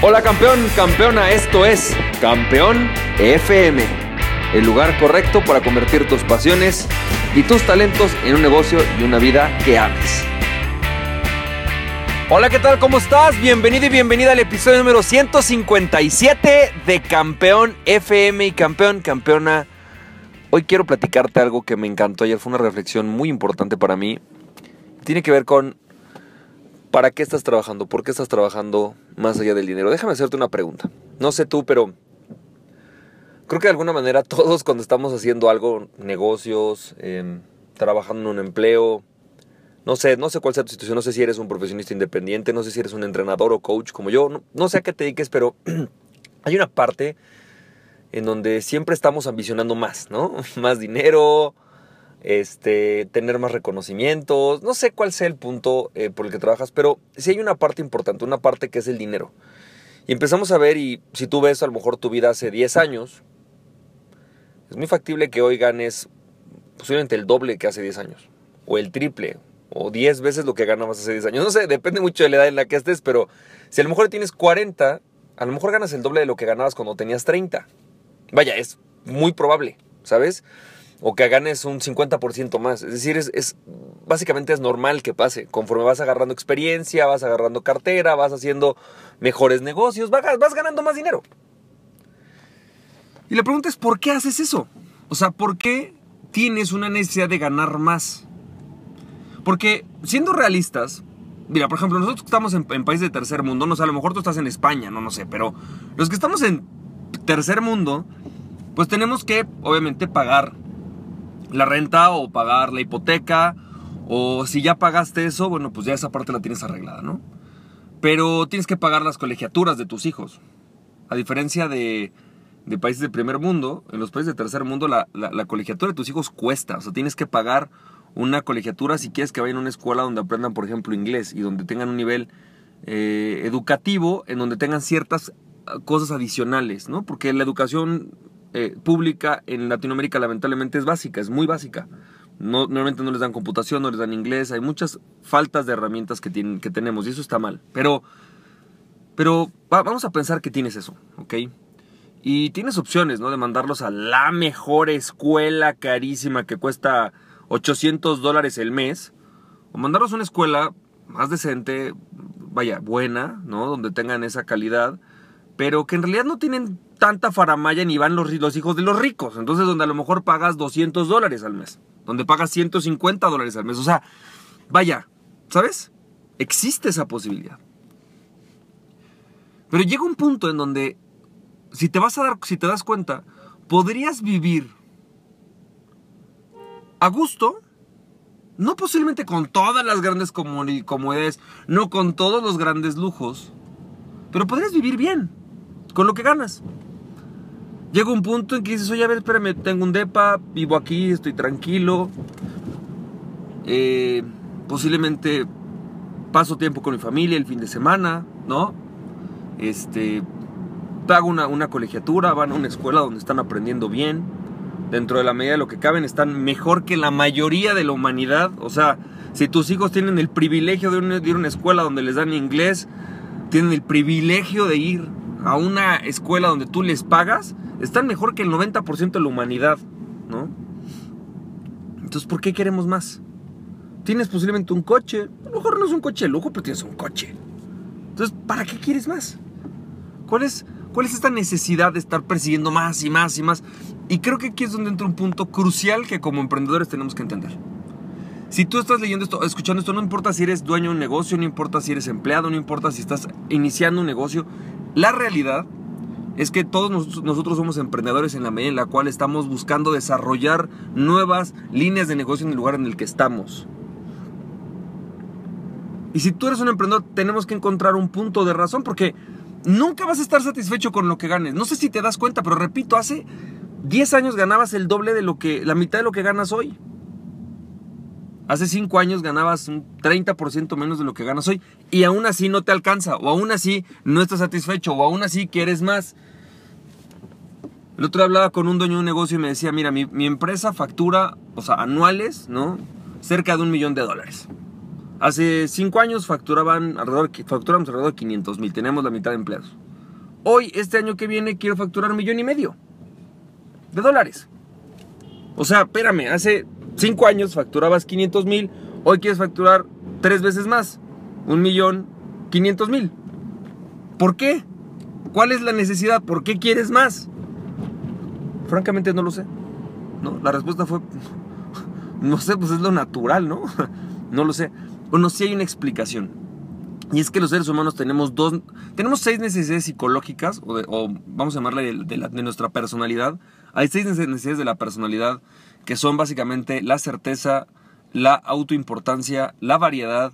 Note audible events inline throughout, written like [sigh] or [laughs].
Hola campeón, campeona, esto es Campeón FM, el lugar correcto para convertir tus pasiones y tus talentos en un negocio y una vida que ames. Hola, ¿qué tal? ¿Cómo estás? Bienvenido y bienvenida al episodio número 157 de Campeón FM y campeón, campeona. Hoy quiero platicarte algo que me encantó ayer, fue una reflexión muy importante para mí. Tiene que ver con ¿Para qué estás trabajando? ¿Por qué estás trabajando más allá del dinero? Déjame hacerte una pregunta. No sé tú, pero creo que de alguna manera [laughs] todos cuando estamos haciendo algo, negocios, em, trabajando en un empleo, no sé, no sé cuál sea tu situación, no sé si eres un profesionista independiente, no sé si eres un entrenador o coach como yo, no, no sé a qué te dediques, pero [clears throat] hay una parte en donde siempre estamos ambicionando más, ¿no? [laughs] Más dinero, este, tener más reconocimientos, no sé cuál sea el punto eh, por el que trabajas, pero sí hay una parte importante, una parte que es el dinero. Y empezamos a ver, y si tú ves a lo mejor tu vida hace 10 años, es muy factible que hoy ganes posiblemente el doble que hace 10 años, o el triple, o 10 veces lo que ganabas hace 10 años. No sé, depende mucho de la edad en la que estés, pero si a lo mejor tienes 40, a lo mejor ganas el doble de lo que ganabas cuando tenías 30. Vaya, es muy probable, ¿sabes? O que ganes un 50% más. Es decir, es, básicamente es normal que pase. Conforme vas agarrando experiencia, vas agarrando cartera, vas haciendo mejores negocios, vas, vas ganando más dinero. Y la pregunta es, ¿por qué haces eso? O sea, ¿por qué tienes una necesidad de ganar más? Porque siendo realistas, mira, por ejemplo, nosotros estamos en, en países de tercer mundo, no sé, a lo mejor tú estás en España, no, no sé, pero los que estamos en tercer mundo, pues tenemos que, obviamente, pagar la renta o pagar la hipoteca. O si ya pagaste eso, bueno, pues ya esa parte la tienes arreglada, ¿no? Pero tienes que pagar las colegiaturas de tus hijos. A diferencia de, de países de primer mundo, en los países de tercer mundo la, la, colegiatura de tus hijos cuesta. O sea, tienes que pagar una colegiatura si quieres que vayan a una escuela donde aprendan, por ejemplo, inglés y donde tengan un nivel eh, educativo, en donde tengan ciertas cosas adicionales, ¿no? Porque la educación eh, pública en Latinoamérica lamentablemente es básica, es muy básica. No, normalmente no les dan computación, no les dan inglés, hay muchas faltas de herramientas que, tienen, que tenemos y eso está mal. Pero, pero vamos a pensar que tienes eso, ¿ok? Y tienes opciones, ¿no? De mandarlos a la mejor escuela carísima que cuesta 800 dólares el mes. O mandarlos a una escuela más decente, vaya, buena, ¿no? Donde tengan esa calidad. Pero que en realidad no tienen tanta faramaya ni van los, los hijos de los ricos. Entonces, donde a lo mejor pagas 200 dólares al mes, donde pagas 150 dólares al mes. O sea, vaya, ¿sabes? Existe esa posibilidad. Pero llega un punto en donde, si te vas a dar, si te das cuenta, podrías vivir a gusto, no posiblemente con todas las grandes comodidades, no con todos los grandes lujos, pero podrías vivir bien con lo que ganas. Llega un punto en que dices, oye, a ver, espérame, tengo un depa, vivo aquí, estoy tranquilo. Eh, posiblemente paso tiempo con mi familia el fin de semana, ¿no? Este, pago una, una colegiatura, van a una escuela donde están aprendiendo bien. Dentro de la medida de lo que caben, están mejor que la mayoría de la humanidad. O sea, si tus hijos tienen el privilegio de, de ir a una escuela donde les dan inglés, tienen el privilegio de ir a una escuela donde tú les pagas, están mejor que el 90% de la humanidad, ¿no? Entonces, ¿por qué queremos más? Tienes posiblemente un coche, a lo mejor no es un coche de lujo, pero tienes un coche. Entonces, ¿para qué quieres más? ¿Cuál es, ¿Cuál es esta necesidad de estar persiguiendo más y más y más? Y creo que aquí es donde entra un punto crucial que como emprendedores tenemos que entender. Si tú estás leyendo esto, escuchando esto, no importa si eres dueño de un negocio, no importa si eres empleado, no importa si estás iniciando un negocio, la realidad es que todos nosotros somos emprendedores en la medida en la cual estamos buscando desarrollar nuevas líneas de negocio en el lugar en el que estamos. Y si tú eres un emprendedor, tenemos que encontrar un punto de razón porque nunca vas a estar satisfecho con lo que ganes. No sé si te das cuenta, pero repito, hace 10 años ganabas el doble de lo que, la mitad de lo que ganas hoy. Hace 5 años ganabas un 30% menos de lo que ganas hoy y aún así no te alcanza, o aún así no estás satisfecho, o aún así quieres más. El otro día hablaba con un dueño de un negocio y me decía, mira, mi, empresa factura, o sea, anuales, ¿no? Cerca de un millón de dólares. Hace 5 años facturaban alrededor, facturamos alrededor de 500 mil, tenemos la mitad de empleados. hoy, este año que viene, quiero facturar un millón y medio de dólares. O sea, espérame, hace cinco años facturabas 500 mil, hoy quieres facturar tres veces más, un millón 500 mil. ¿Por qué? ¿Cuál es la necesidad? ¿Por qué quieres más? Francamente no lo sé. ¿no? La respuesta fue, [laughs] no sé, pues es lo natural, ¿no? [laughs] No lo sé. Bueno, sí hay una explicación. Y es que los seres humanos tenemos dos, tenemos seis necesidades psicológicas, o, vamos a llamarle de, de, nuestra personalidad. Hay seis necesidades de la personalidad que son básicamente la certeza, la autoimportancia, la variedad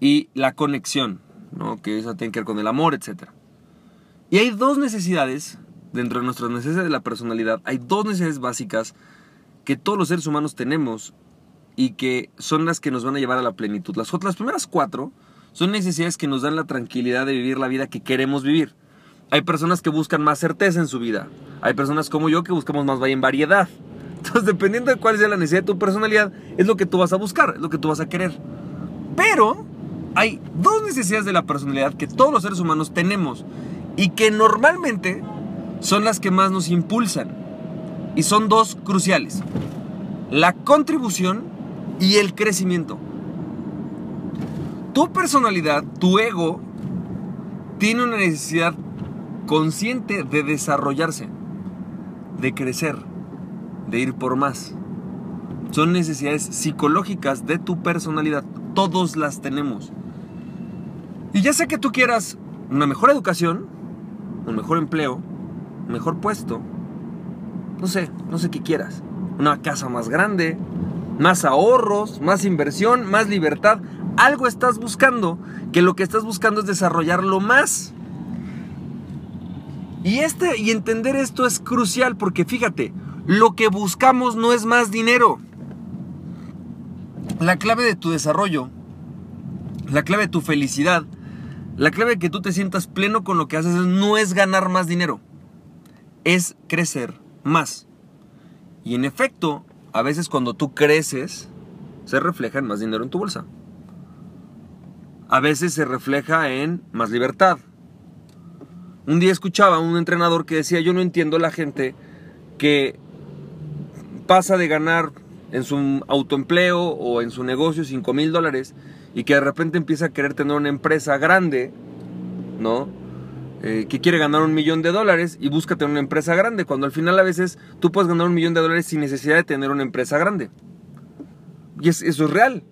y la conexión, ¿no? que eso tiene que ver con el amor, etc. Y hay dos necesidades, dentro de nuestras necesidades de la personalidad, hay dos necesidades básicas que todos los seres humanos tenemos y que son las que nos van a llevar a la plenitud. Las, las primeras cuatro son necesidades que nos dan la tranquilidad de vivir la vida que queremos vivir. Hay personas que buscan más certeza en su vida. Hay personas como yo que buscamos más variedad. [laughs] Entonces, dependiendo de cuál sea la necesidad de tu personalidad, es lo que tú vas a buscar, es lo que tú vas a querer. Pero hay dos necesidades de la personalidad que todos los seres humanos tenemos y que normalmente son las que más nos impulsan. Y son dos cruciales. La contribución y el crecimiento. Tu personalidad, tu ego, tiene una necesidad consciente de desarrollarse, de crecer, de ir por más. Son necesidades psicológicas de tu personalidad. Todos las tenemos. Y ya sé que tú quieras una mejor educación, un mejor empleo, un mejor puesto, no sé, no sé qué quieras. Una casa más grande, más ahorros, más inversión, más libertad. Algo estás buscando que lo que estás buscando es desarrollarlo más. Y, este, y entender esto es crucial porque fíjate, lo que buscamos no es más dinero. La clave de tu desarrollo, la clave de tu felicidad, la clave de que tú te sientas pleno con lo que haces no es ganar más dinero, es crecer más. Y en efecto, a veces cuando tú creces, se refleja más dinero en tu bolsa. A veces se refleja en más libertad. Un día escuchaba a un entrenador que decía, yo no entiendo la gente que pasa de ganar en su autoempleo o en su negocio 5 mil dólares y que de repente empieza a querer tener una empresa grande, ¿no? Eh, que quiere ganar un millón de dólares y busca tener una empresa grande, cuando al final a veces tú puedes ganar un millón de dólares sin necesidad de tener una empresa grande. Y eso es real.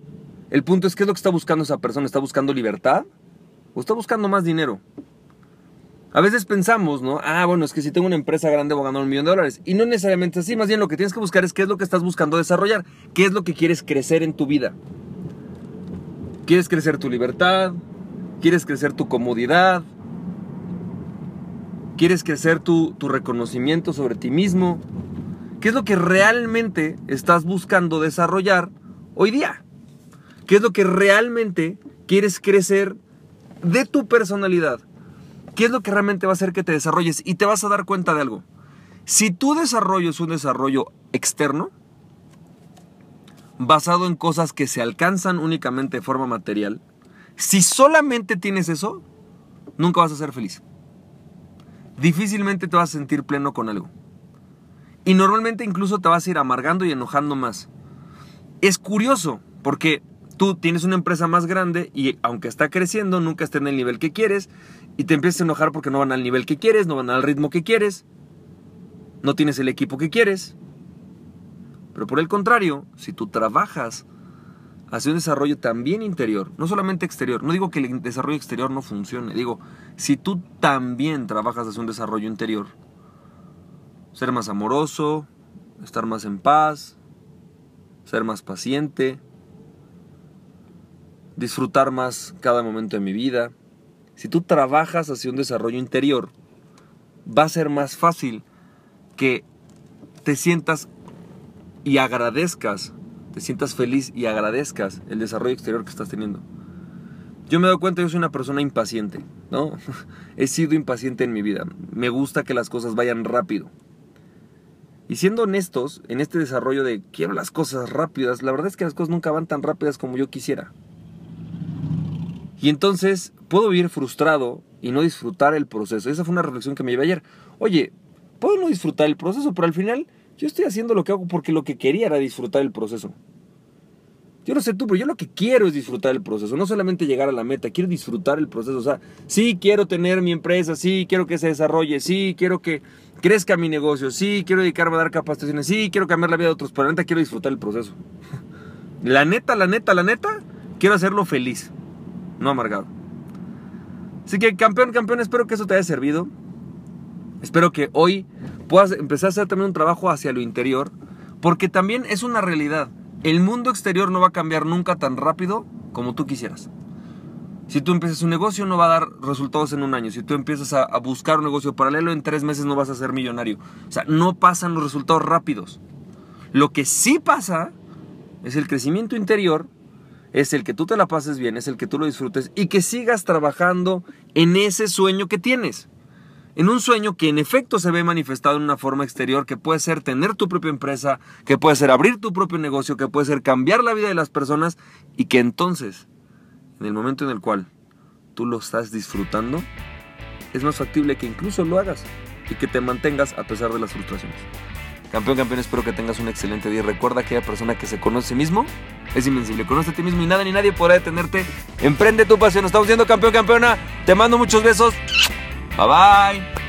El punto es qué es lo que está buscando esa persona. ¿Está buscando libertad? ¿O está buscando más dinero? A veces pensamos, ¿no? Ah, bueno, es que si tengo una empresa grande voy a ganar un millón de dólares. Y no necesariamente así, más bien lo que tienes que buscar es qué es lo que estás buscando desarrollar, qué es lo que quieres crecer en tu vida. ¿Quieres crecer tu libertad? ¿Quieres crecer tu comodidad? ¿Quieres crecer tu, reconocimiento sobre ti mismo? ¿Qué es lo que realmente estás buscando desarrollar hoy día? ¿Qué es lo que realmente quieres crecer de tu personalidad? ¿Qué es lo que realmente va a hacer que te desarrolles? Y te vas a dar cuenta de algo. Si tu desarrollo es un desarrollo externo, basado en cosas que se alcanzan únicamente de forma material, si solamente tienes eso, nunca vas a ser feliz difícilmente te vas a sentir pleno con algo. Y normalmente incluso te vas a ir amargando y enojando más. Es curioso, porque tú tienes una empresa más grande y aunque está creciendo, nunca está en el nivel que quieres y te empiezas a enojar porque no van al nivel que quieres, no van al ritmo que quieres, no tienes el equipo que quieres. Pero por el contrario, si tú trabajas hacia un desarrollo también interior, no solamente exterior. No digo que el desarrollo exterior no funcione, digo, si tú también trabajas hacia un desarrollo interior, ser más amoroso, estar más en paz, ser más paciente, disfrutar más cada momento de mi vida. Si tú trabajas hacia un desarrollo interior, va a ser más fácil que te sientas y agradezcas te sientas feliz y agradezcas el desarrollo exterior que estás teniendo. Yo me doy cuenta que yo soy una persona impaciente, ¿no? [laughs] He sido impaciente en mi vida. Me gusta que las cosas vayan rápido. Y siendo honestos, en este desarrollo de quiero las cosas rápidas, la verdad es que las cosas nunca van tan rápidas como yo quisiera. Y entonces puedo vivir frustrado y no disfrutar el proceso. Esa fue una reflexión que me llevé ayer. Oye, puedo no disfrutar el proceso, pero al final yo estoy haciendo lo que hago porque lo que quería era disfrutar el proceso. Yo no sé tú, pero yo lo que quiero es disfrutar el proceso, no solamente llegar a la meta, quiero disfrutar el proceso. O sea, sí quiero tener mi empresa, sí quiero que se desarrolle, sí quiero que crezca mi negocio, sí quiero dedicarme a dar capacitaciones, sí quiero cambiar la vida de otros, pero la neta quiero disfrutar el proceso. [laughs] La neta, la neta, la neta, quiero hacerlo feliz, no amargado. Así que campeón, campeón, espero que eso te haya servido. Espero que hoy puedas empezar a hacer también un trabajo hacia lo interior, porque también es una realidad. El mundo exterior no va a cambiar nunca tan rápido como tú quisieras. Si tú empiezas un negocio no va a dar resultados en un año. Si tú empiezas a, a, buscar un negocio paralelo en tres meses no vas a ser millonario. O sea, no pasan los resultados rápidos. Lo que sí pasa es el crecimiento interior, es el que tú te la pases bien, es el que tú lo disfrutes y que sigas trabajando en ese sueño que tienes. En un sueño que en efecto se ve manifestado en una forma exterior, que puede ser tener tu propia empresa, que puede ser abrir tu propio negocio, que puede ser cambiar la vida de las personas y que entonces, en el momento en el cual tú lo estás disfrutando, es más factible que incluso lo hagas y que te mantengas a pesar de las frustraciones. Campeón, campeón, espero que tengas un excelente día. Recuerda que aquella persona que se conoce a mismo es invencible. Conoce a ti mismo y nada ni nadie podrá detenerte. Emprende tu pasión. Estamos viendo campeón, campeona. Te mando muchos besos. Bye bye.